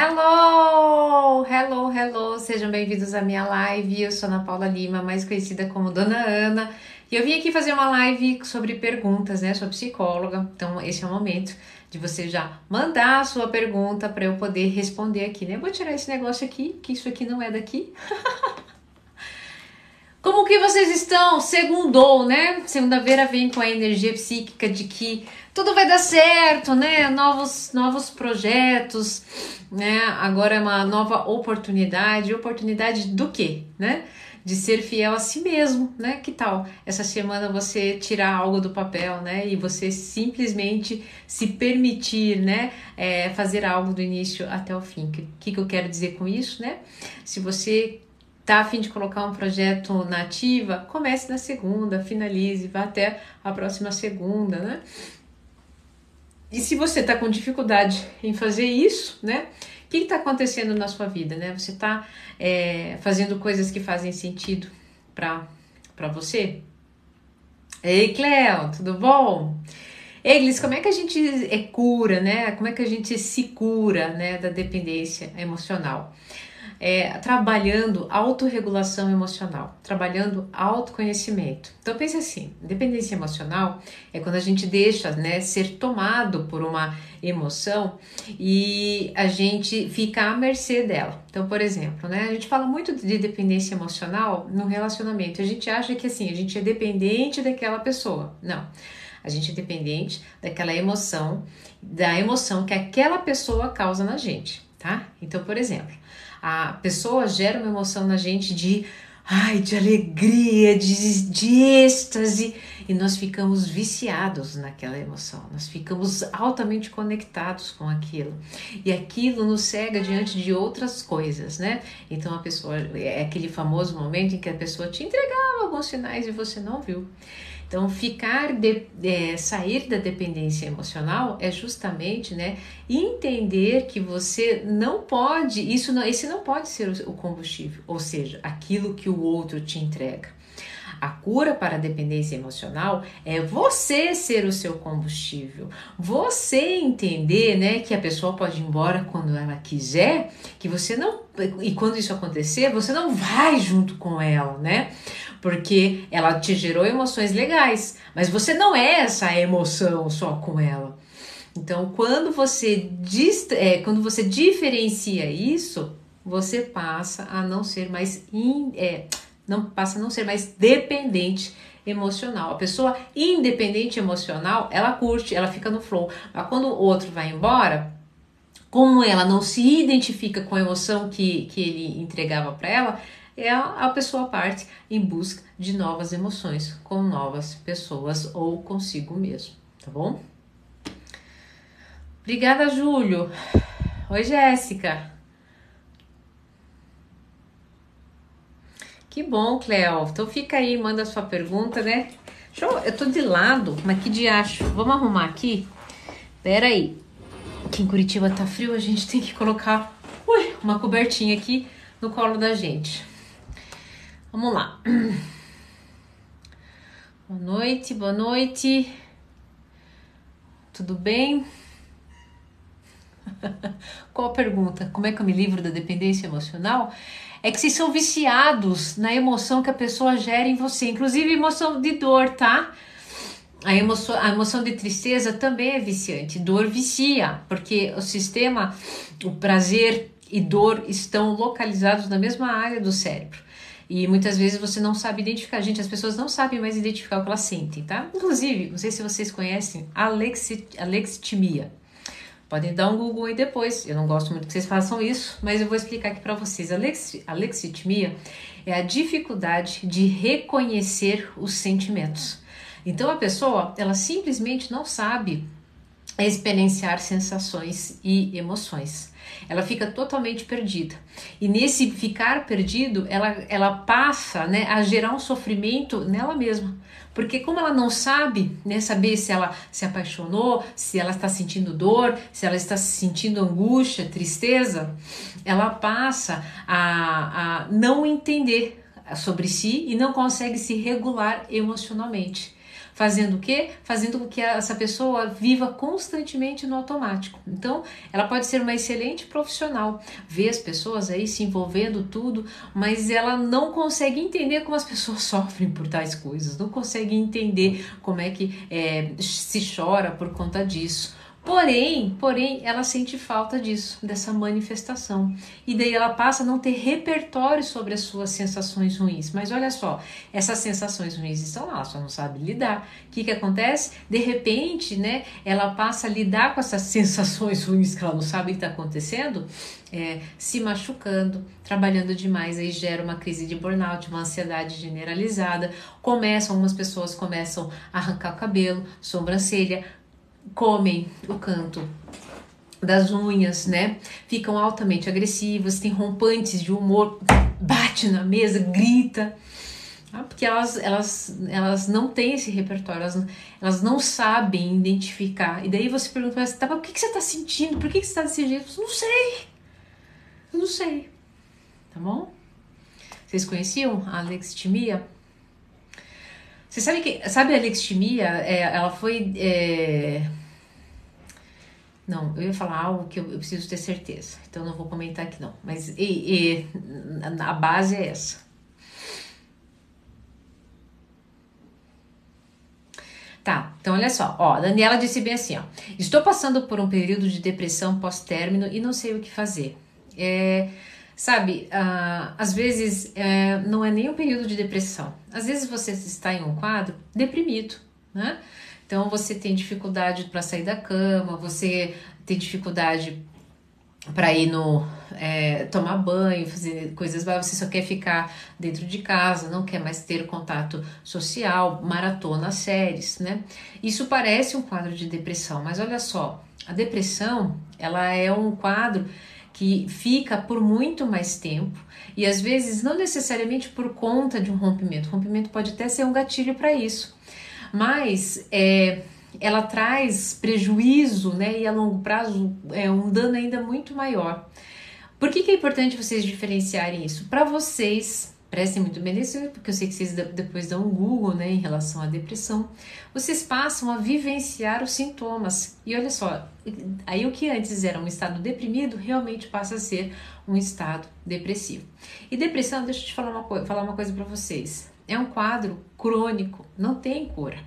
Hello, hello, hello, sejam bem-vindos à minha live. Eu sou Ana Paula Lima, mais conhecida como Dona Ana, e eu vim aqui fazer uma live sobre perguntas, né? Sou psicóloga, então esse é o momento de você já mandar a sua pergunta para eu poder responder aqui, né? Eu vou tirar esse negócio aqui, que isso aqui não é daqui. Como que vocês estão? Segundou, né? Segunda-feira vem com a energia psíquica de que tudo vai dar certo, né? Novos, novos projetos, né? Agora é uma nova oportunidade. Oportunidade do quê, né? De ser fiel a si mesmo, né? Que tal essa semana você tirar algo do papel, né? E você simplesmente se permitir, né? É, fazer algo do início até o fim. O que, que eu quero dizer com isso, né? Se você tá a fim de colocar um projeto na ativa, comece na segunda, finalize, vá até a próxima segunda, né? E se você está com dificuldade em fazer isso, né? O que está acontecendo na sua vida, né? Você está é, fazendo coisas que fazem sentido para você? Ei, Cleo, tudo bom? Eglis, como é que a gente é cura, né? Como é que a gente se cura, né, da dependência emocional? É, trabalhando autorregulação emocional, trabalhando autoconhecimento. Então pense assim, dependência emocional é quando a gente deixa né, ser tomado por uma emoção e a gente fica à mercê dela. Então, por exemplo, né, a gente fala muito de dependência emocional no relacionamento. A gente acha que assim, a gente é dependente daquela pessoa. Não. A gente é dependente daquela emoção, da emoção que aquela pessoa causa na gente, tá? Então, por exemplo, a pessoa gera uma emoção na gente de ai, de alegria, de, de êxtase, e nós ficamos viciados naquela emoção, nós ficamos altamente conectados com aquilo, e aquilo nos cega diante de outras coisas, né? Então a pessoa, é aquele famoso momento em que a pessoa te entregava alguns sinais e você não viu. Então, ficar de, é, sair da dependência emocional é justamente, né, entender que você não pode, isso não, esse não pode ser o combustível, ou seja, aquilo que o outro te entrega. A cura para a dependência emocional é você ser o seu combustível. Você entender, né, que a pessoa pode ir embora quando ela quiser, que você não e quando isso acontecer, você não vai junto com ela, né? Porque ela te gerou emoções legais, mas você não é essa emoção só com ela. Então, quando você, é, quando você diferencia isso, você passa a não ser mais in, é, não passa a não ser mais dependente emocional. A pessoa independente emocional, ela curte, ela fica no flow. Mas quando o outro vai embora, como ela não se identifica com a emoção que, que ele entregava para ela, é a, pessoa parte em busca de novas emoções com novas pessoas ou consigo mesmo, tá bom? Obrigada, Júlio. Oi, Jéssica. Que bom, Cleo. Então fica aí, manda sua pergunta, né? Eu, eu tô de lado, mas que diacho. Vamos arrumar aqui? Pera aí. Aqui em Curitiba tá frio, a gente tem que colocar ui, uma cobertinha aqui no colo da gente. Vamos lá. Boa noite, boa noite. Tudo bem? Qual a pergunta? Como é que eu me livro da dependência emocional? É que vocês são viciados na emoção que a pessoa gera em você, inclusive emoção de dor, tá? A emoção, a emoção de tristeza também é viciante. Dor vicia, porque o sistema, o prazer e dor estão localizados na mesma área do cérebro. E muitas vezes você não sabe identificar. Gente, as pessoas não sabem mais identificar o que elas sentem, tá? Inclusive, não sei se vocês conhecem alexit, alexithymia. Podem dar um Google aí depois. Eu não gosto muito que vocês façam isso, mas eu vou explicar aqui para vocês. A lexitmia é a dificuldade de reconhecer os sentimentos. Então a pessoa, ela simplesmente não sabe experienciar sensações e emoções. Ela fica totalmente perdida. E nesse ficar perdido, ela, ela passa né, a gerar um sofrimento nela mesma. Porque como ela não sabe né, saber se ela se apaixonou, se ela está sentindo dor, se ela está sentindo angústia, tristeza, ela passa a, a não entender sobre si e não consegue se regular emocionalmente Fazendo o quê? Fazendo com que essa pessoa viva constantemente no automático. Então, ela pode ser uma excelente profissional, ver as pessoas aí se envolvendo tudo, mas ela não consegue entender como as pessoas sofrem por tais coisas, não consegue entender como é que é, se chora por conta disso. Porém, porém, ela sente falta disso, dessa manifestação. E daí ela passa a não ter repertório sobre as suas sensações ruins. Mas olha só, essas sensações ruins estão lá, ela só não sabe lidar. O que, que acontece? De repente, né, ela passa a lidar com essas sensações ruins que ela não sabe o que está acontecendo, é, se machucando, trabalhando demais, aí gera uma crise de burnout, uma ansiedade generalizada. Começam, algumas pessoas começam a arrancar o cabelo, sobrancelha, comem o canto das unhas, né? Ficam altamente agressivas, têm rompantes de humor, bate na mesa, grita. Ah, porque elas, elas, elas não têm esse repertório, elas, elas não sabem identificar. E daí você pergunta, mas tá, o que, que você está sentindo? Por que, que você está desse jeito? Eu não sei. Eu não sei. Tá bom? Vocês conheciam a alexithymia? Você sabe que sabe a alexithymia? É, ela foi é, não, eu ia falar algo que eu, eu, preciso ter certeza, então não vou comentar aqui não. Mas e, e, a base é essa. Tá, então olha só, ó, Daniela disse bem assim, ó, estou passando por um período de depressão pós-término e não sei o que fazer. É, sabe, uh, às vezes é, não é nem um período de depressão, às vezes você está em um quadro deprimido, né? Então você tem dificuldade para sair da cama, você tem dificuldade para ir no é, tomar banho, fazer coisas, você só quer ficar dentro de casa, não quer mais ter contato social, maratona séries, né? Isso parece um quadro de depressão, mas olha só, a depressão ela é um quadro que fica por muito mais tempo e às vezes não necessariamente por conta de um rompimento. O rompimento pode até ser um gatilho para isso mas é, ela traz prejuízo, né? E a longo prazo é um dano ainda muito maior. Por que, que é importante vocês diferenciarem isso? Para vocês, prestem muito bem nisso, porque eu sei que vocês depois dão um Google né, em relação à depressão, vocês passam a vivenciar os sintomas. E olha só, aí o que antes era um estado deprimido realmente passa a ser um estado depressivo. E depressão, deixa eu te falar uma, falar uma coisa para vocês é um quadro crônico, não tem cura.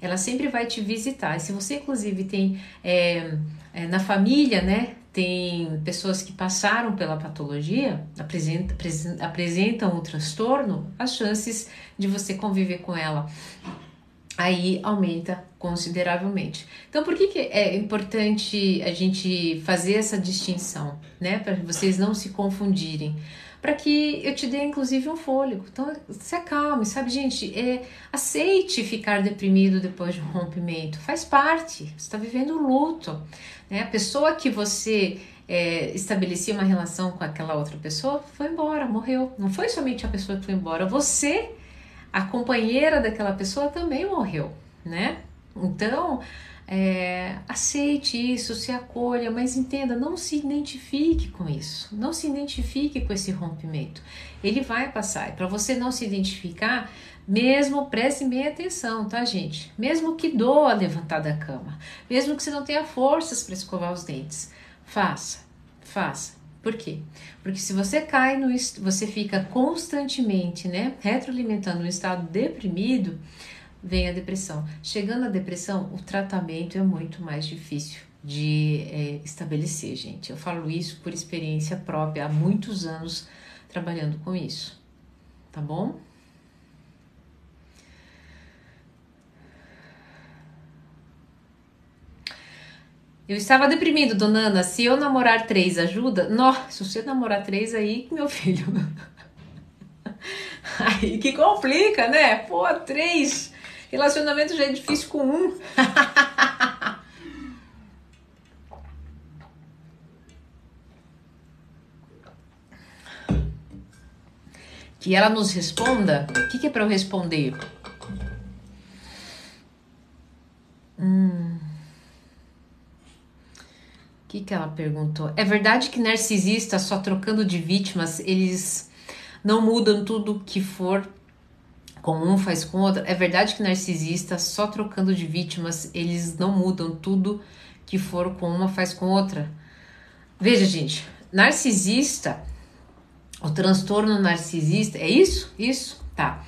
Ela sempre vai te visitar. E se você, inclusive, tem é, é, na família, né? Tem pessoas que passaram pela patologia, apresenta, apresentam o transtorno, as chances de você conviver com ela aí aumenta consideravelmente. Então, por que, que é importante a gente fazer essa distinção, né? Para vocês não se confundirem para que eu te dê inclusive um fôlego. Então se acalme, sabe, gente? É, aceite ficar deprimido depois de um rompimento, faz parte. Você está vivendo um luto. Né? A pessoa que você é, estabelecia uma relação com aquela outra pessoa foi embora, morreu. Não foi somente a pessoa que foi embora, você, a companheira daquela pessoa, também morreu, né? Então é, aceite isso, se acolha, mas entenda, não se identifique com isso, não se identifique com esse rompimento. Ele vai passar. E para você não se identificar, mesmo preste bem atenção, tá, gente? Mesmo que doa levantar da cama, mesmo que você não tenha forças para escovar os dentes, faça, faça. Por quê? Porque se você cai no você fica constantemente, né, retroalimentando um estado deprimido, vem a depressão. Chegando à depressão, o tratamento é muito mais difícil de é, estabelecer, gente. Eu falo isso por experiência própria, há muitos anos trabalhando com isso, tá bom? Eu estava deprimido, dona Ana. Se eu namorar três ajuda? Nossa, se você namorar três aí, meu filho. Aí que complica, né? Pô, três Relacionamento já é difícil com um. que ela nos responda. O que, que é para eu responder? Hum. Que, que ela perguntou? É verdade que narcisistas só trocando de vítimas, eles não mudam tudo que for como um faz com outro. É verdade que narcisista, só trocando de vítimas, eles não mudam tudo que for com uma faz com outra. Veja, gente, narcisista, o transtorno narcisista, é isso? Isso? Tá.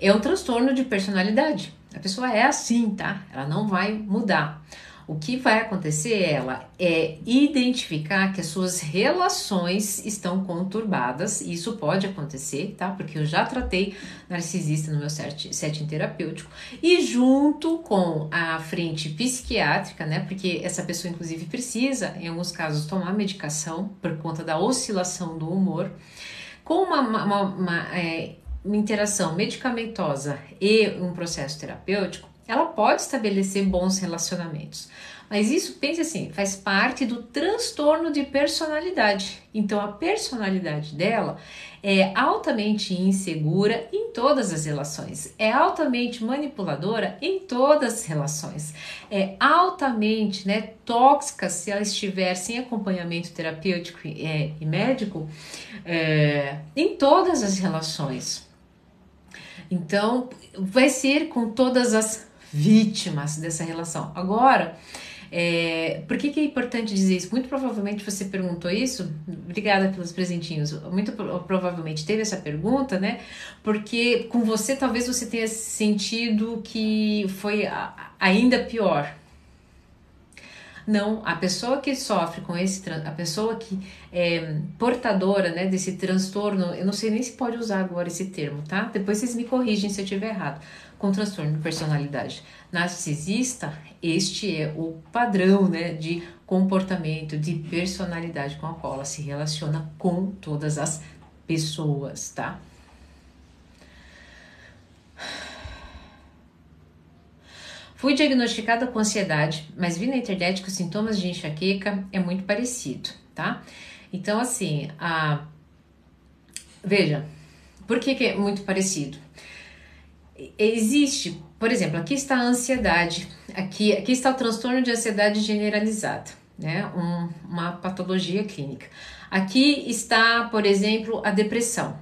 É um transtorno de personalidade. A pessoa é assim, tá? Ela não vai mudar. O que vai acontecer ela é identificar que as suas relações estão conturbadas. Isso pode acontecer, tá? Porque eu já tratei narcisista no meu setting terapêutico e junto com a frente psiquiátrica, né? Porque essa pessoa inclusive precisa, em alguns casos, tomar medicação por conta da oscilação do humor. Com uma, uma, uma, é, uma interação medicamentosa e um processo terapêutico, ela pode estabelecer bons relacionamentos. Mas isso, pense assim, faz parte do transtorno de personalidade. Então, a personalidade dela é altamente insegura em todas as relações, é altamente manipuladora em todas as relações, é altamente né, tóxica se ela estiver sem acompanhamento terapêutico e, é, médico é, em todas as relações. Então, vai ser com todas as vítimas dessa relação. Agora, é, por que, que, é importante dizer isso? Muito provavelmente você perguntou isso, obrigada pelos presentinhos. Muito provavelmente teve essa pergunta, né? Porque com você talvez você tenha sentido que foi ainda pior. Não, a pessoa que sofre com esse, a pessoa que é portadora, né, desse transtorno, eu não sei nem se pode usar agora esse termo, tá? Depois vocês me corrigem se eu estiver errado com transtorno de personalidade narcisista, este é o padrão né, de comportamento, de personalidade com a qual ela se relaciona com todas as pessoas, tá? Fui diagnosticada com ansiedade, mas vi na internet que os sintomas de enxaqueca é muito parecido, tá? Então, assim, a... veja, por que, que é muito parecido? Existe, por exemplo, aqui está a ansiedade, aqui, aqui está o transtorno de ansiedade generalizada, né? Um, uma patologia clínica. Aqui está, por exemplo, a depressão.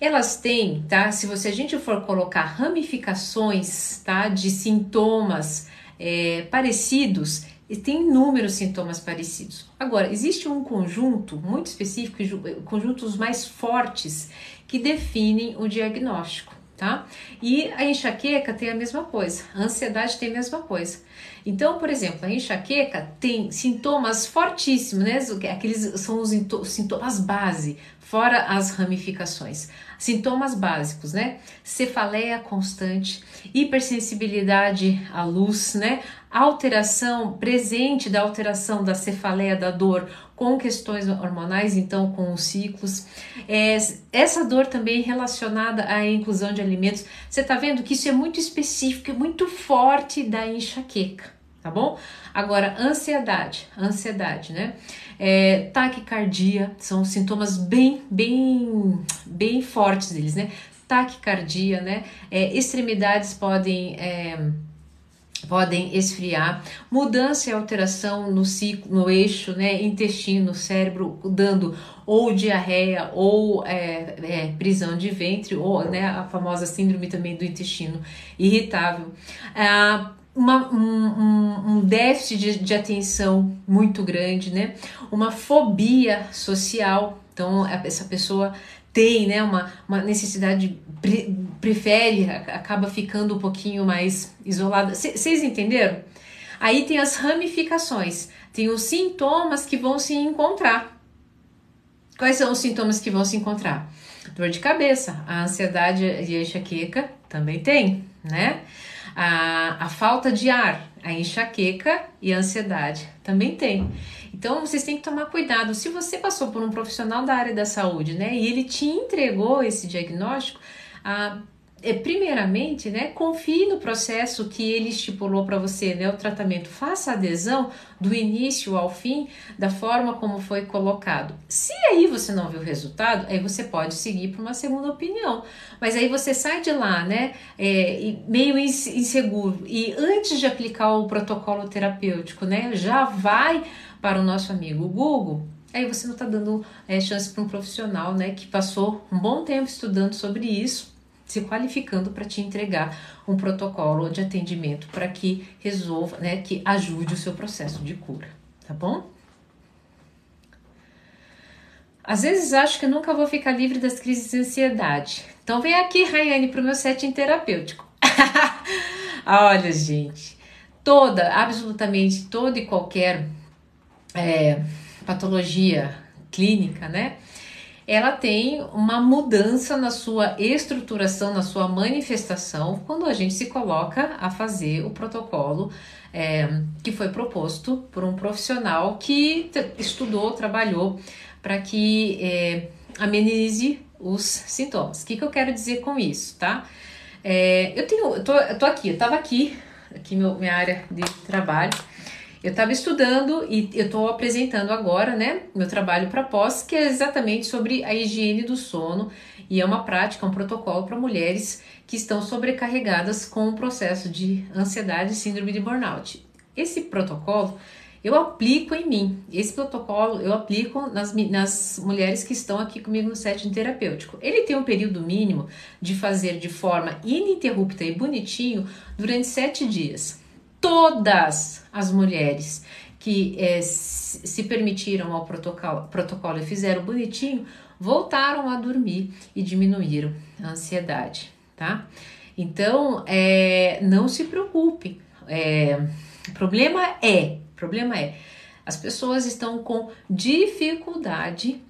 Elas têm, tá? Se você a gente for colocar ramificações, tá, de sintomas é, parecidos, tem inúmeros sintomas parecidos. Agora, existe um conjunto muito específico, conjuntos mais fortes que definem o diagnóstico tá? E a enxaqueca tem a mesma coisa, a ansiedade tem a mesma coisa. Então, por exemplo, a enxaqueca tem sintomas fortíssimos, né? Aqueles são os sintomas base, fora as ramificações. Sintomas básicos, né? Cefaleia constante, hipersensibilidade à luz, né? Alteração presente da alteração da cefaleia da dor com questões hormonais, então com os ciclos. É, essa dor também relacionada à inclusão de alimentos. Você tá vendo que isso é muito específico, é muito forte da enxaqueca, tá bom? Agora, ansiedade, ansiedade, né? É, taquicardia, são sintomas bem, bem, bem fortes deles, né? Taquicardia, né? É, extremidades podem. Podem esfriar, mudança e alteração no ciclo, no eixo, né, intestino, cérebro, dando ou diarreia ou é, é, prisão de ventre ou né, a famosa síndrome também do intestino irritável. Ah, uma, um, um, déficit de, de, atenção muito grande, né? Uma fobia social. Então, essa pessoa tem né, uma, uma necessidade, pre, prefere, acaba ficando um pouquinho mais isolada. Vocês entenderam? Aí tem as ramificações, tem os sintomas que vão se encontrar. Quais são os sintomas que vão se encontrar? Dor de cabeça, a ansiedade e a enxaqueca também tem, né? A, a falta de ar, a enxaqueca e a ansiedade também tem. Então vocês têm que tomar cuidado. Se você passou por um profissional da área da saúde, né, e ele te entregou esse diagnóstico, ah, é, primeiramente, né, confie no processo que ele estipulou para você, né, o tratamento. Faça adesão do início ao fim, da forma como foi colocado. Se aí você não viu o resultado, aí você pode seguir para uma segunda opinião. Mas aí você sai de lá, né, é, meio inseguro. E antes de aplicar o protocolo terapêutico, né, já vai para o nosso amigo Google. Aí você não está dando é, chance para um profissional, né, que passou um bom tempo estudando sobre isso se qualificando para te entregar um protocolo de atendimento para que resolva, né, que ajude o seu processo de cura, tá bom? Às vezes acho que nunca vou ficar livre das crises de ansiedade. Então vem aqui, Rayane, para o meu setting terapêutico. Olha, gente, toda, absolutamente toda e qualquer é, patologia clínica, né? Ela tem uma mudança na sua estruturação, na sua manifestação, quando a gente se coloca a fazer o protocolo é, que foi proposto por um profissional que estudou, trabalhou para que é, amenize os sintomas. O que, que eu quero dizer com isso, tá? É, eu tenho, eu tô, eu tô aqui, eu tava aqui, aqui meu, minha área de trabalho. Eu estava estudando e eu estou apresentando agora, né, meu trabalho para pós, que é exatamente sobre a higiene do sono e é uma prática, um protocolo para mulheres que estão sobrecarregadas com o processo de ansiedade e síndrome de burnout. Esse protocolo eu aplico em mim. Esse protocolo eu aplico nas, nas mulheres que estão aqui comigo no setting terapêutico. Ele tem um período mínimo de fazer de forma ininterrupta e bonitinho durante sete dias. Todas as mulheres que é, se permitiram ao protocolo, protocolo e fizeram bonitinho voltaram a dormir e diminuíram a ansiedade, tá? Então, é, não se preocupem. É, o problema é o problema é, as pessoas estão com dificuldade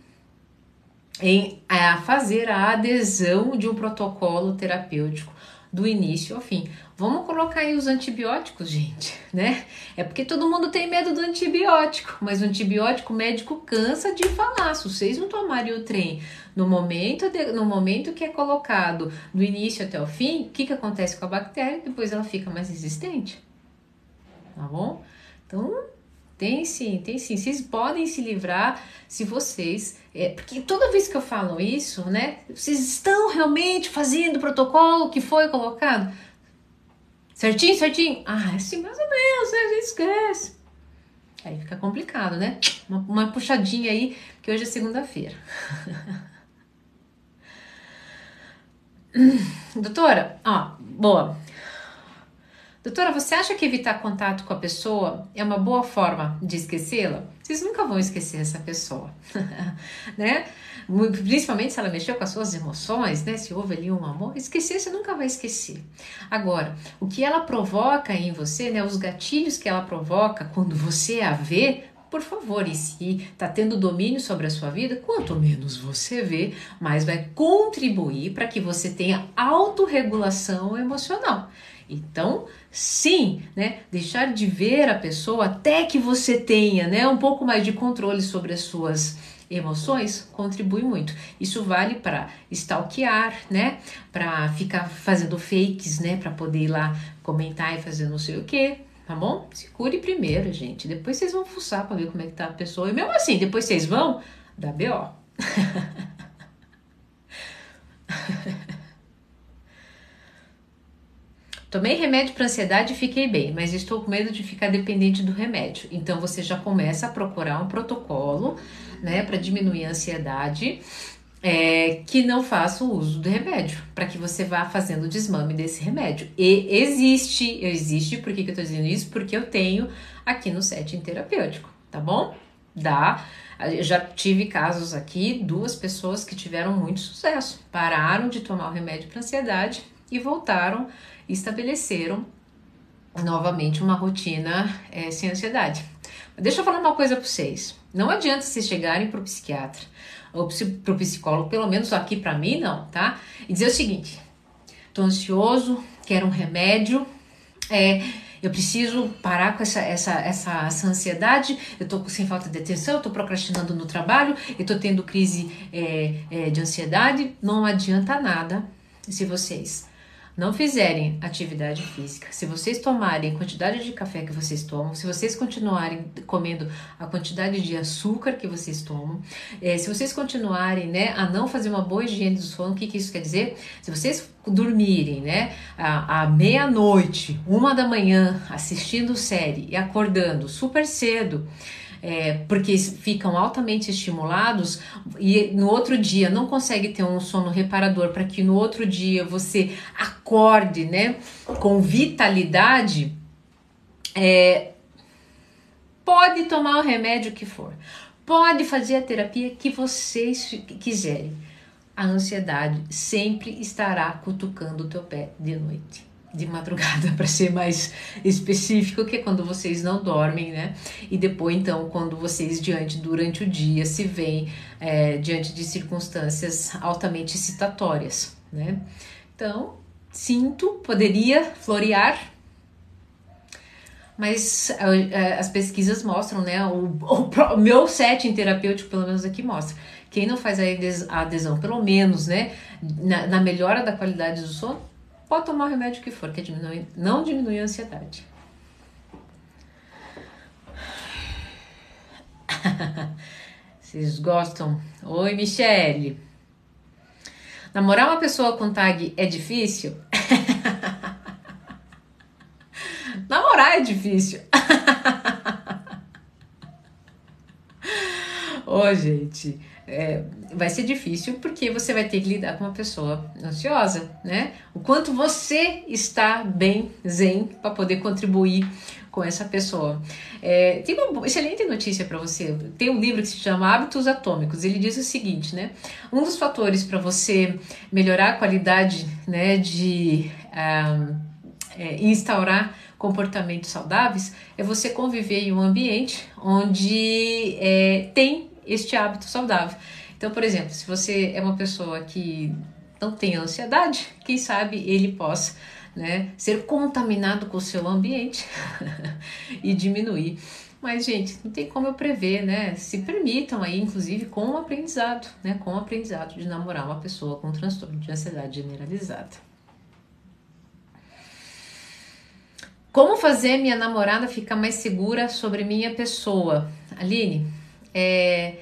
em a fazer a adesão de um protocolo terapêutico do início ao fim. Vamos colocar aí os antibióticos, gente, né? É porque todo mundo tem medo do antibiótico, mas o antibiótico o médico cansa de falar. Se vocês não tomarem o trem no momento, de, no momento que é colocado do início até o fim, o que, que acontece com a bactéria? Depois ela fica mais resistente, tá bom? Então, tem sim, tem sim. Vocês podem se livrar se vocês. É, porque toda vez que eu falo isso, né? Vocês estão realmente fazendo o protocolo que foi colocado? Certinho, certinho? Ah, é sim, mais ou menos, né? A gente esquece. Aí fica complicado, né? Uma, uma puxadinha aí, que hoje é segunda-feira. Doutora, ó, boa. Doutora, você acha que evitar contato com a pessoa é uma boa forma de esquecê-la? Vocês nunca vão esquecer essa pessoa, né? Principalmente se ela mexeu com as suas emoções, né? Se houve ali um amor, esquecer você nunca vai esquecer. Agora, o que ela provoca em você, né? Os gatilhos que ela provoca quando você a vê, por favor, e se está tendo domínio sobre a sua vida, quanto menos você vê, mais vai contribuir para que você tenha autorregulação emocional. Então, sim, né, deixar de ver a pessoa até que você tenha, né, um pouco mais de controle sobre as suas emoções contribui muito. Isso vale para stalkear, né? Para ficar fazendo fakes, né? Para poder ir lá comentar e fazer não sei o que, tá bom? Se cure primeiro, gente. Depois vocês vão fuçar para ver como é que tá a pessoa. E mesmo assim, depois vocês vão dar BO. Tomei remédio para ansiedade e fiquei bem, mas estou com medo de ficar dependente do remédio. Então você já começa a procurar um protocolo, né, para diminuir a ansiedade. É, que não faça o uso do remédio, para que você vá fazendo o desmame desse remédio. E existe, existe, por que, que eu tô dizendo isso? Porque eu tenho aqui no setting terapêutico, tá bom? Dá. Eu já tive casos aqui, duas pessoas que tiveram muito sucesso, pararam de tomar o remédio para ansiedade e voltaram estabeleceram novamente uma rotina é, sem ansiedade. Deixa eu falar uma coisa para vocês. Não adianta vocês chegarem para o psiquiatra ou para o psicólogo, pelo menos aqui para mim não, tá? E dizer o seguinte: tô ansioso, quero um remédio, é, eu preciso parar com essa, essa, essa, essa ansiedade, eu tô sem falta de atenção, eu procrastinando no trabalho, eu tô tendo crise é, é, de ansiedade. Não adianta nada se vocês não fizerem atividade física, se vocês tomarem a quantidade de café que vocês tomam, se vocês continuarem comendo a quantidade de açúcar que vocês tomam, é, se vocês continuarem né, a não fazer uma boa higiene do sono, o que, que isso quer dizer? Se vocês dormirem né, à, à meia-noite, uma da manhã, assistindo série e acordando super cedo, é, porque ficam altamente estimulados e no outro dia não consegue ter um sono reparador para que no outro dia você acorde, né, com vitalidade, é, pode tomar o remédio que for, pode fazer a terapia que vocês quiserem. A ansiedade sempre estará cutucando o teu pé de noite de madrugada para ser mais específico, que é quando vocês não dormem, né? E depois, então, quando vocês diante durante o dia se veem é, diante de circunstâncias altamente excitatórias, né? Então, sinto, poderia florear, mas é, as pesquisas mostram, né? O, o, o meu setting terapêutico, pelo menos aqui, mostra. Quem não faz a adesão, pelo menos, né, na, na melhora da qualidade do sono, Pode tomar o remédio que for, que diminui, não diminui a ansiedade. Vocês gostam? Oi, Michele. Namorar uma pessoa com tag é difícil? Namorar é difícil. Gente, é, vai ser difícil porque você vai ter que lidar com uma pessoa ansiosa, né? O quanto você está bem zen para poder contribuir com essa pessoa. É, tem uma excelente notícia para você. Tem um livro que se chama Hábitos Atômicos. Ele diz o seguinte, né? Um dos fatores para você melhorar a qualidade, né, de é, instaurar comportamentos saudáveis é você conviver em um ambiente onde é, tem este hábito saudável. Então, por exemplo, se você é uma pessoa que não tem ansiedade, quem sabe ele possa né, ser contaminado com o seu ambiente e diminuir. Mas, gente, não tem como eu prever, né? Se permitam aí, inclusive, com o aprendizado, né? Com o aprendizado de namorar uma pessoa com transtorno de ansiedade generalizada. Como fazer minha namorada ficar mais segura sobre minha pessoa? Aline, é,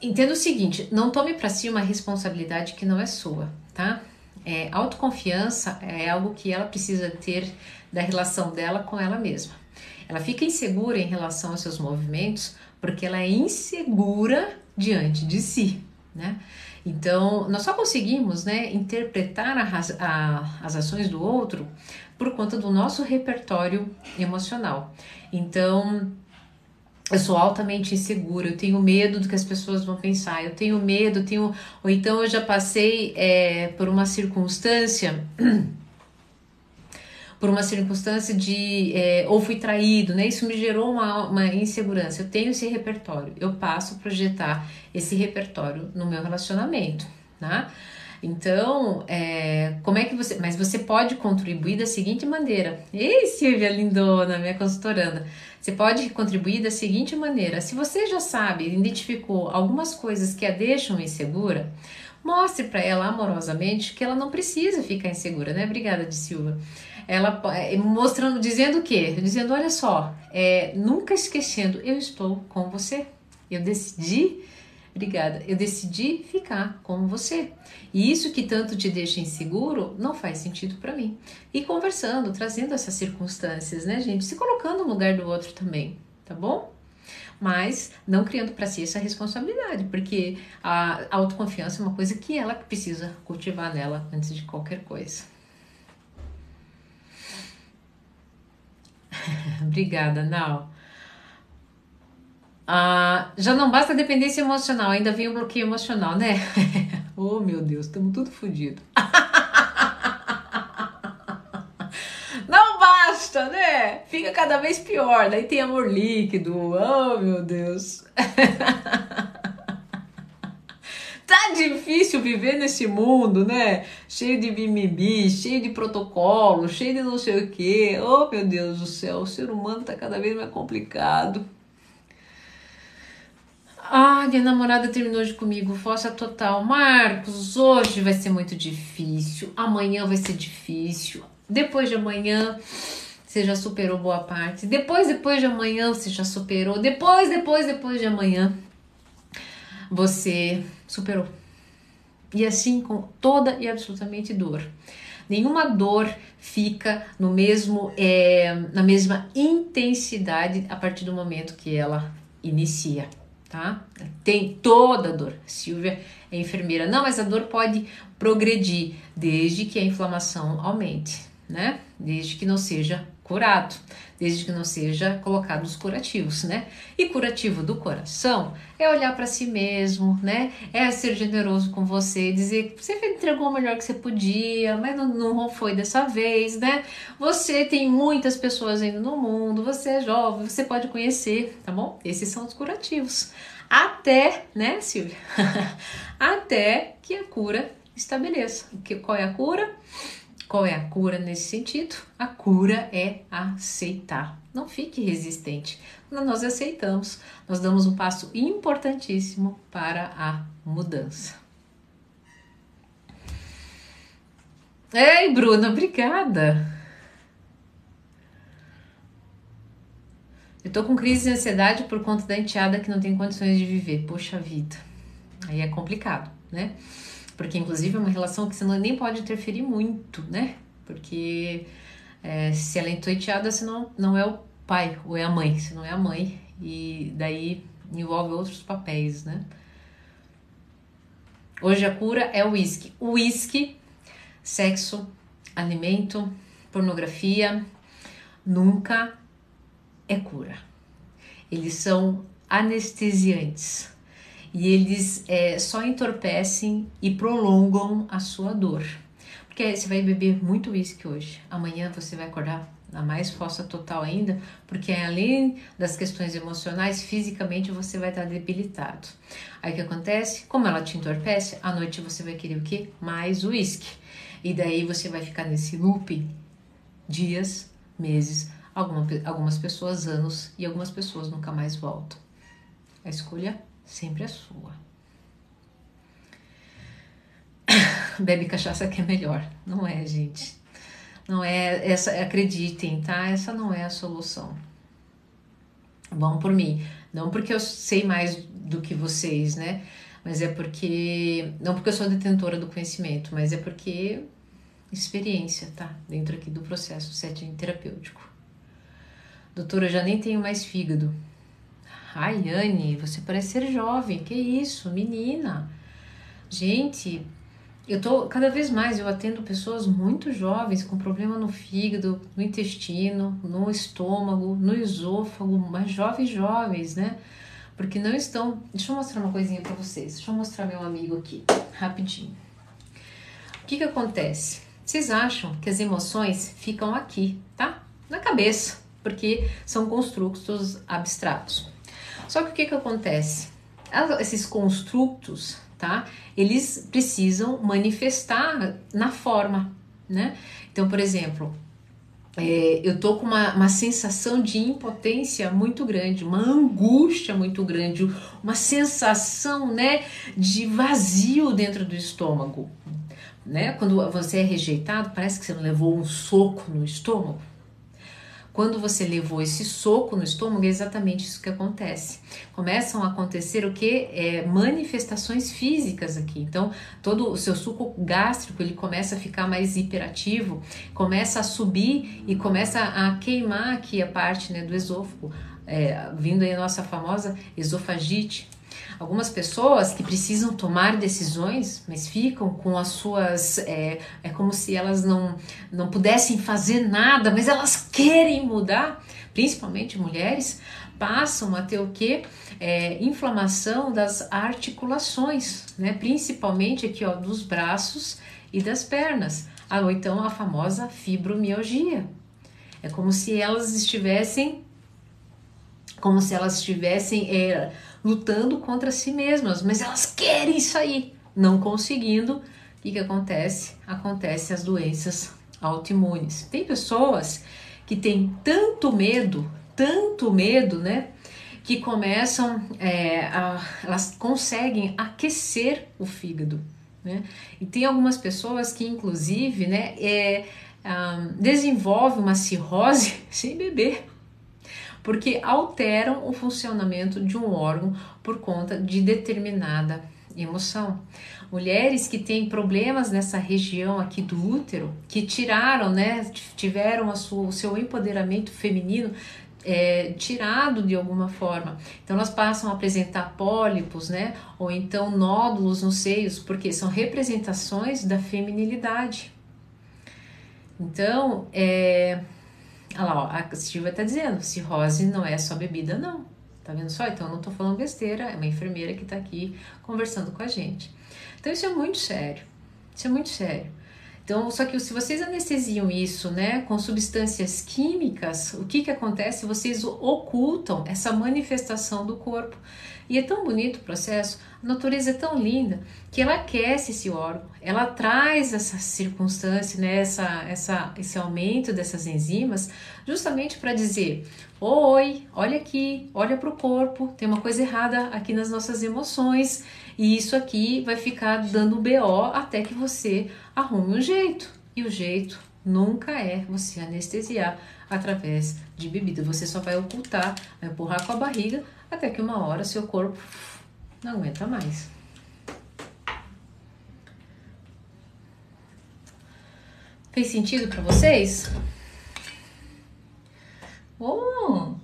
entenda o seguinte: não tome para si uma responsabilidade que não é sua, tá? É, autoconfiança é algo que ela precisa ter da relação dela com ela mesma. Ela fica insegura em relação aos seus movimentos porque ela é insegura diante de si, né? Então, nós só conseguimos né, interpretar a, a, as ações do outro por conta do nosso repertório emocional. Então, eu sou altamente insegura, eu tenho medo do que as pessoas vão pensar, eu tenho medo, tenho. Ou então eu já passei é, por uma circunstância. por uma circunstância de. É, ou fui traído, né? Isso me gerou uma, uma insegurança. Eu tenho esse repertório, eu passo a projetar esse repertório no meu relacionamento, né? Então, é, como é que você. Mas você pode contribuir da seguinte maneira. Ei, Silvia Lindona, minha consultoranda. Você pode contribuir da seguinte maneira: se você já sabe, identificou algumas coisas que a deixam insegura, mostre para ela amorosamente que ela não precisa ficar insegura, né? Obrigada, de Silva. Ela é, mostrando, dizendo o quê? Dizendo, olha só, é, nunca esquecendo, eu estou com você. Eu decidi Obrigada. Eu decidi ficar com você. E isso que tanto te deixa inseguro não faz sentido para mim. E conversando, trazendo essas circunstâncias, né, gente? Se colocando no lugar do outro também, tá bom? Mas não criando para si essa responsabilidade, porque a autoconfiança é uma coisa que ela precisa cultivar nela antes de qualquer coisa. Obrigada, Nau. Ah, já não basta dependência emocional, ainda vem o bloqueio emocional, né? oh meu Deus, estamos tudo fodido. não basta, né? Fica cada vez pior. Daí tem amor líquido. Oh meu Deus. tá difícil viver nesse mundo, né? Cheio de mimimi, cheio de protocolo, cheio de não sei o que. Oh meu Deus do céu, o ser humano tá cada vez mais complicado. Ah, minha namorada terminou de comigo, força total. Marcos, hoje vai ser muito difícil, amanhã vai ser difícil, depois de amanhã você já superou boa parte, depois, depois de amanhã você já superou, depois, depois, depois de amanhã você superou. E assim com toda e absolutamente dor. Nenhuma dor fica no mesmo, é, na mesma intensidade a partir do momento que ela inicia, tá? Tem toda dor. Silvia é enfermeira. Não, mas a dor pode progredir desde que a inflamação aumente, né? Desde que não seja curado, desde que não seja colocado os curativos, né? E curativo do coração é olhar para si mesmo, né? É ser generoso com você, dizer que você entregou o melhor que você podia, mas não, não foi dessa vez, né? Você tem muitas pessoas ainda no mundo, você é jovem, você pode conhecer, tá bom? Esses são os curativos. Até, né, Silvia? Até que a cura estabeleça. Qual é a cura? Qual é a cura nesse sentido? A cura é aceitar. Não fique resistente. Quando nós aceitamos, nós damos um passo importantíssimo para a mudança. Ei, Bruna, obrigada. Eu tô com crise de ansiedade por conta da enteada que não tem condições de viver. Poxa vida. Aí é complicado, né? Porque, inclusive, é uma relação que você nem pode interferir muito, né? Porque é, se ela é entoiteada, você não, não é o pai ou é a mãe, se não é a mãe. E daí envolve outros papéis, né? Hoje a cura é o uísque. O uísque, sexo, alimento, pornografia, nunca é cura. Eles são anestesiantes e eles é, só entorpecem e prolongam a sua dor. Porque você vai beber muito uísque hoje, amanhã você vai acordar na mais fossa total ainda, porque além das questões emocionais, fisicamente você vai estar debilitado. Aí o que acontece? Como ela te entorpece, à noite você vai querer o quê? Mais uísque. E daí você vai ficar nesse loop dias, meses, alguma, algumas pessoas anos e algumas pessoas nunca mais voltam. A escolha sempre é sua. Bebe cachaça que é melhor. Não é, gente. Não é essa, acreditem, tá? Essa não é a solução. Vão por mim. Não porque eu sei mais do que vocês, né? Mas é porque. Não porque eu sou detentora do conhecimento, mas é porque experiência, tá? Dentro aqui do processo setting terapêutico. Doutora, eu já nem tenho mais fígado. Ai, Anne, você parece ser jovem. Que isso, menina? Gente, eu tô cada vez mais eu atendo pessoas muito jovens com problema no fígado, no intestino, no estômago, no esôfago, mas jovens jovens, né? Porque não estão. Deixa eu mostrar uma coisinha para vocês. Deixa eu mostrar meu amigo aqui, rapidinho. O que que acontece? Vocês acham que as emoções ficam aqui, tá? Na cabeça, porque são construtos abstratos. Só que o que, que acontece? Esses construtos, tá? Eles precisam manifestar na forma, né? Então, por exemplo, é, eu tô com uma, uma sensação de impotência muito grande, uma angústia muito grande, uma sensação, né, de vazio dentro do estômago, né? Quando você é rejeitado, parece que você levou um soco no estômago. Quando você levou esse soco no estômago, é exatamente isso que acontece. Começam a acontecer o que? É, manifestações físicas aqui. Então, todo o seu suco gástrico ele começa a ficar mais hiperativo, começa a subir e começa a queimar aqui a parte né, do esôfago, é, vindo aí a nossa famosa esofagite algumas pessoas que precisam tomar decisões, mas ficam com as suas. É, é como se elas não, não pudessem fazer nada, mas elas querem mudar, principalmente mulheres, passam a ter o que? É, inflamação das articulações, né? principalmente aqui ó, dos braços e das pernas, ah, ou então a famosa fibromialgia. É como se elas estivessem, como se elas estivessem é, lutando contra si mesmas, mas elas querem sair, não conseguindo. O que, que acontece? Acontece as doenças autoimunes. Tem pessoas que têm tanto medo, tanto medo, né? Que começam, é, a, elas conseguem aquecer o fígado, né? E tem algumas pessoas que, inclusive, né, é, um, desenvolvem uma cirrose sem beber porque alteram o funcionamento de um órgão por conta de determinada emoção. Mulheres que têm problemas nessa região aqui do útero, que tiraram, né, tiveram sua, o seu empoderamento feminino é, tirado de alguma forma. Então elas passam a apresentar pólipos, né, ou então nódulos nos seios, porque são representações da feminilidade. Então, é, olha lá, ó, a Silvia está dizendo, cirrose não é só bebida, não. Tá vendo só? Então eu não tô falando besteira, é uma enfermeira que tá aqui conversando com a gente. Então isso é muito sério. Isso é muito sério. Então, só que se vocês anestesiam isso, né, com substâncias químicas, o que que acontece? Vocês ocultam essa manifestação do corpo. E é tão bonito o processo, a natureza é tão linda que ela aquece esse órgão, ela traz essa circunstância, né, essa, essa, esse aumento dessas enzimas, justamente para dizer: oi, olha aqui, olha para o corpo, tem uma coisa errada aqui nas nossas emoções, e isso aqui vai ficar dando BO até que você arrume um jeito. E o jeito nunca é você anestesiar através de bebida. Você só vai ocultar, vai empurrar com a barriga até que uma hora seu corpo não aguenta mais. Fez sentido para vocês? Oh!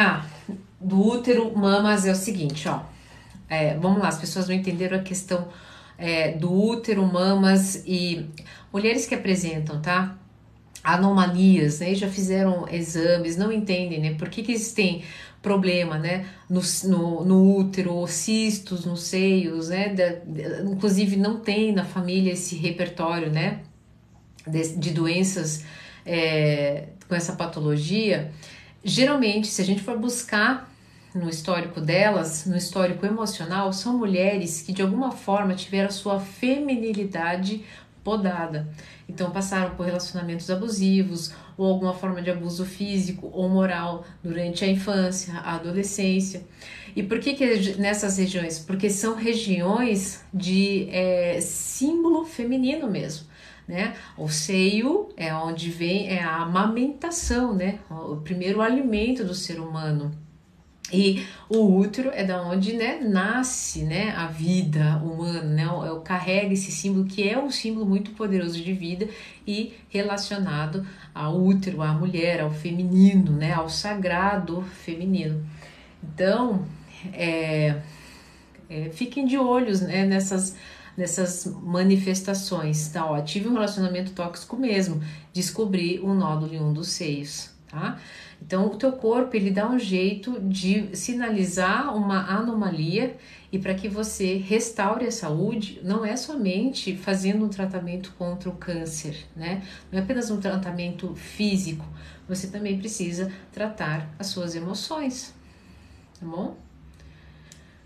Ah, útero, mamas é o seguinte, ó. É, vamos lá, as pessoas não entenderam a questão é, do útero, mamas e mulheres que apresentam, tá? Anomalias, né? já fizeram exames, não entendem, né? Por que, que existem problema, né? No, no, no útero, cistos nos seios, né? inclusive não tem na família esse repertório, né? De, de doenças é, com essa patologia. Geralmente, se a gente for buscar no histórico delas, no histórico emocional, são mulheres que de alguma forma tiveram sua feminilidade podada. Então passaram por relacionamentos abusivos ou alguma forma de abuso físico ou moral durante a infância, a adolescência. E por que, que nessas regiões? Porque são regiões de é, símbolo feminino mesmo né? O seio é onde vem é a amamentação, né? O primeiro alimento do ser humano. E o útero é da onde né, nasce né, a vida humana, né? Eu carrega esse símbolo que é um símbolo muito poderoso de vida e relacionado ao útero, à mulher, ao feminino, né, ao sagrado feminino. Então, é, é, fiquem de olhos né, nessas nessas manifestações, tá? Ó, tive um relacionamento tóxico mesmo, descobri um nódulo em um dos seios, tá? Então, o teu corpo ele dá um jeito de sinalizar uma anomalia e para que você restaure a saúde, não é somente fazendo um tratamento contra o câncer, né? Não é apenas um tratamento físico, você também precisa tratar as suas emoções, tá bom?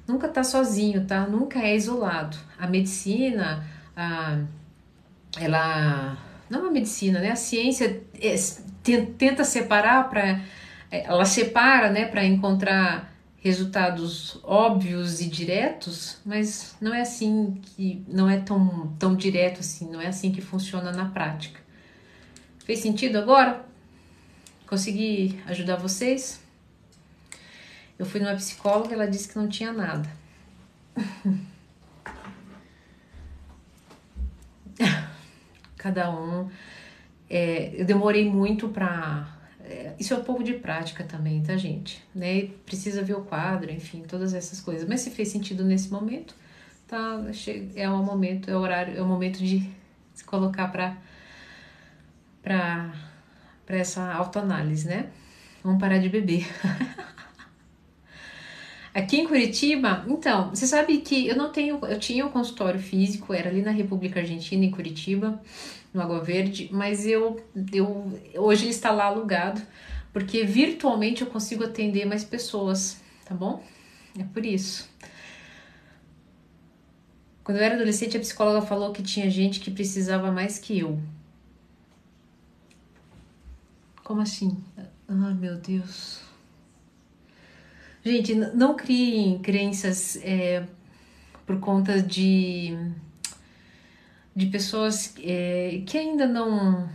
nunca está sozinho, tá? Nunca é isolado. A medicina, a, ela não a medicina, né? A ciência é, tenta separar para é, ela separa, né, para encontrar resultados óbvios e diretos, mas não é assim que não é tão tão direto assim, não é assim que funciona na prática. Fez sentido agora? Consegui ajudar vocês? Eu fui numa psicóloga, ela disse que não tinha nada. Cada um. É, eu demorei muito pra. É, isso é um pouco de prática também, tá, gente? Né? Precisa ver o quadro, enfim, todas essas coisas. Mas se fez sentido nesse momento, tá? É o momento, é o horário, é o momento de se colocar pra, pra essa autoanálise, né? Vamos parar de beber. Aqui em Curitiba, então, você sabe que eu não tenho, eu tinha um consultório físico, era ali na República Argentina, em Curitiba, no Água Verde, mas eu, eu hoje ele está lá alugado, porque virtualmente eu consigo atender mais pessoas, tá bom? É por isso. Quando eu era adolescente, a psicóloga falou que tinha gente que precisava mais que eu. Como assim? Ah, meu Deus. Gente, não criem crenças é, por conta de, de pessoas é, que ainda não.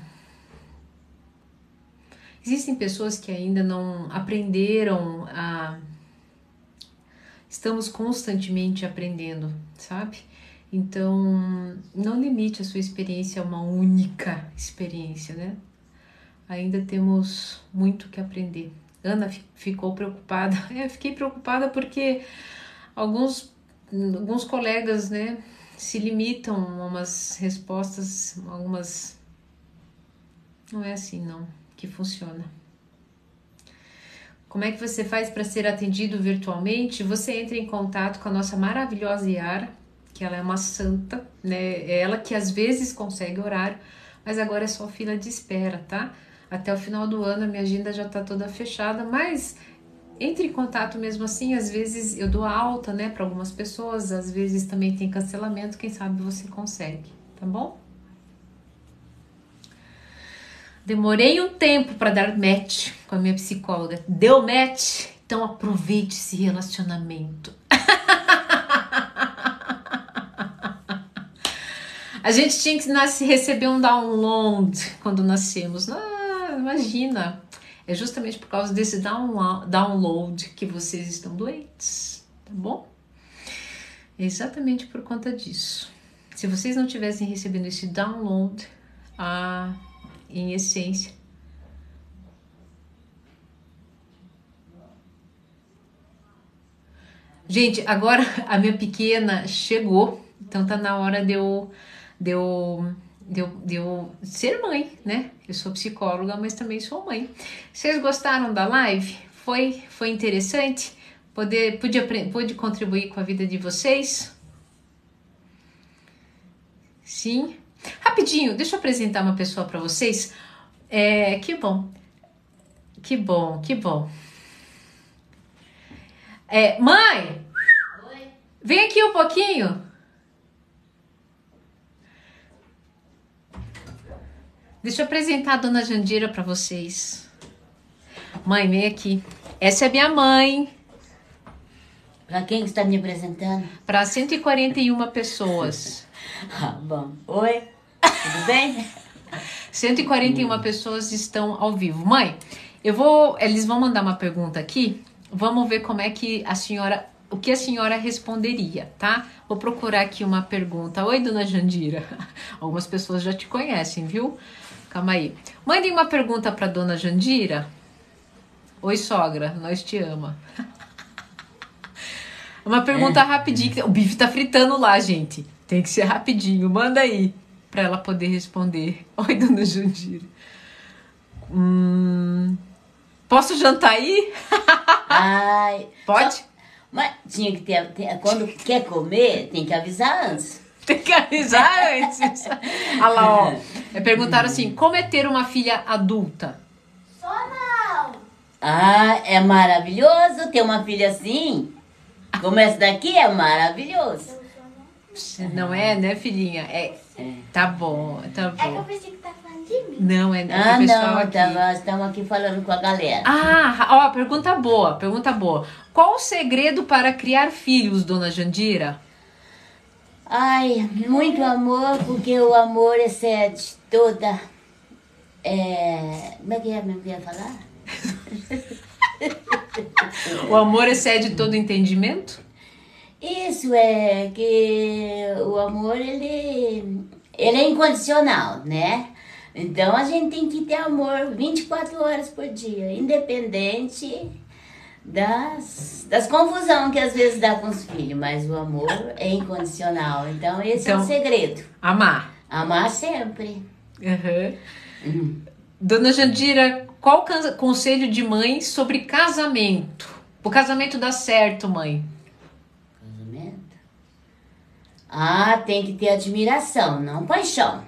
Existem pessoas que ainda não aprenderam a. Estamos constantemente aprendendo, sabe? Então, não limite a sua experiência a uma única experiência, né? Ainda temos muito que aprender. Ana ficou preocupada. É, fiquei preocupada porque alguns, alguns colegas, né, se limitam a umas respostas, algumas. Não é assim, não, que funciona. Como é que você faz para ser atendido virtualmente? Você entra em contato com a nossa maravilhosa Yara, que ela é uma santa, né? É ela que às vezes consegue horário, mas agora é só fila de espera, tá? Até o final do ano a minha agenda já tá toda fechada, mas entre em contato mesmo assim, às vezes eu dou alta, né, para algumas pessoas, às vezes também tem cancelamento, quem sabe você consegue, tá bom? Demorei um tempo para dar match com a minha psicóloga. Deu match? Então aproveite esse relacionamento. a gente tinha que nascer, receber um download quando nascemos. Ah, imagina. É justamente por causa desse download que vocês estão doentes, tá bom? É exatamente por conta disso. Se vocês não tivessem recebendo esse download, ah, em essência, Gente, agora a minha pequena chegou, então tá na hora de eu, de eu de eu, de eu ser mãe, né? Eu sou psicóloga, mas também sou mãe. Vocês gostaram da live? Foi, foi interessante? Poder, pude, pude contribuir com a vida de vocês? Sim? Rapidinho, deixa eu apresentar uma pessoa para vocês. É, que bom. Que bom, que bom. É, mãe! Oi. Vem aqui um pouquinho. Deixa eu apresentar a dona Jandira para vocês. Mãe, vem aqui. Essa é minha mãe. Para quem está me apresentando? Para 141 pessoas. ah, bom. Oi, tudo bem? 141 hum. pessoas estão ao vivo. Mãe, eu vou. Eles vão mandar uma pergunta aqui. Vamos ver como é que a senhora. O que a senhora responderia, tá? Vou procurar aqui uma pergunta. Oi, dona Jandira. Algumas pessoas já te conhecem, viu? Calma aí. Mandem uma pergunta para dona Jandira. Oi, sogra, nós te ama. Uma pergunta é. rapidinha. O bife tá fritando lá, gente. Tem que ser rapidinho. Manda aí para ela poder responder. Oi, dona Jandira. Hum, posso jantar aí? Ai. Pode? Mas tinha que ter. Quando quer comer, tem que avisar antes. Tem que avisar antes. Olha lá, ó. É, perguntaram assim: como é ter uma filha adulta? Só não. Ah, é maravilhoso ter uma filha assim. Como essa daqui é maravilhoso. Não é, né, filhinha? É. é. Tá bom, tá bom. É que eu pensei que tá falando de mim. Não, é, é ah, não, aqui. Tava, estamos aqui falando com a galera. Ah, ó, pergunta boa, pergunta boa. Qual o segredo para criar filhos, dona Jandira? Ai, muito amor, porque o amor excede toda. É, como é que é mesmo que ia falar? o amor excede todo entendimento? Isso é que o amor ele, ele é incondicional, né? Então a gente tem que ter amor 24 horas por dia, independente das, das confusão que às vezes dá com os filhos, mas o amor é incondicional. Então esse então, é o então, segredo. Amar. Amar sempre. Uhum. Uhum. Dona Jandira, qual conselho de mãe sobre casamento? O casamento dá certo, mãe. Casamento? Ah, tem que ter admiração, não paixão.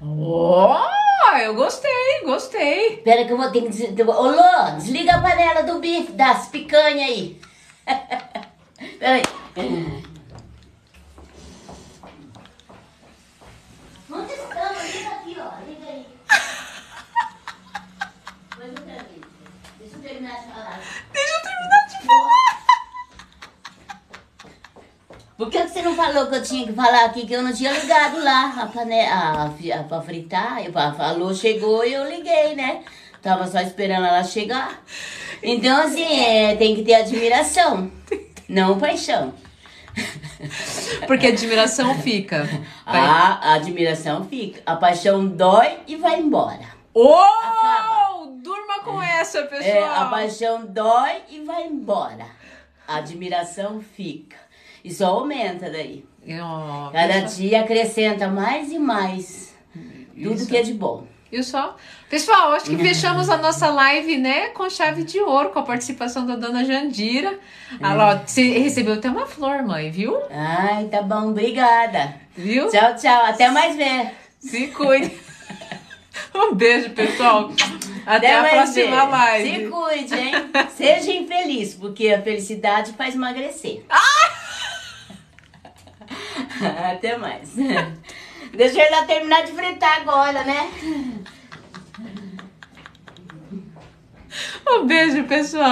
Oh! Ah, eu gostei, gostei. Pera que eu vou ter que dizer. Ô, Lô, desliga a panela do bife, das picanha aí. Peraí. Onde estamos? Liga aqui, ó. Liga aí. Deixa eu terminar de falar. Deixa eu terminar de falar. Por que você não falou que eu tinha que falar aqui que eu não tinha ligado lá a panela a, a, pra fritar? Eu, falou, chegou e eu liguei, né? Tava só esperando ela chegar. Então, assim, é, tem que ter admiração, não paixão. Porque a admiração fica. A, a admiração fica. A paixão dói e vai embora. Oh! Acaba. Durma com essa, pessoal. É, a paixão dói e vai embora. A admiração fica. E só aumenta daí. Oh, Cada pessoal. dia acrescenta mais e mais. Tudo Isso. que é de bom. E só. Pessoal, acho que fechamos a nossa live, né, com chave de ouro, com a participação da dona Jandira. É. você recebeu até uma flor, mãe, viu? Ai, tá bom, obrigada. Viu? Tchau, tchau. Até mais ver. Se cuide. um beijo, pessoal. Até, Até a próxima ver. live. Se cuide, hein? Seja infeliz, porque a felicidade faz emagrecer. Até mais. Deixa eu terminar de fritar agora, né? Um beijo, pessoal.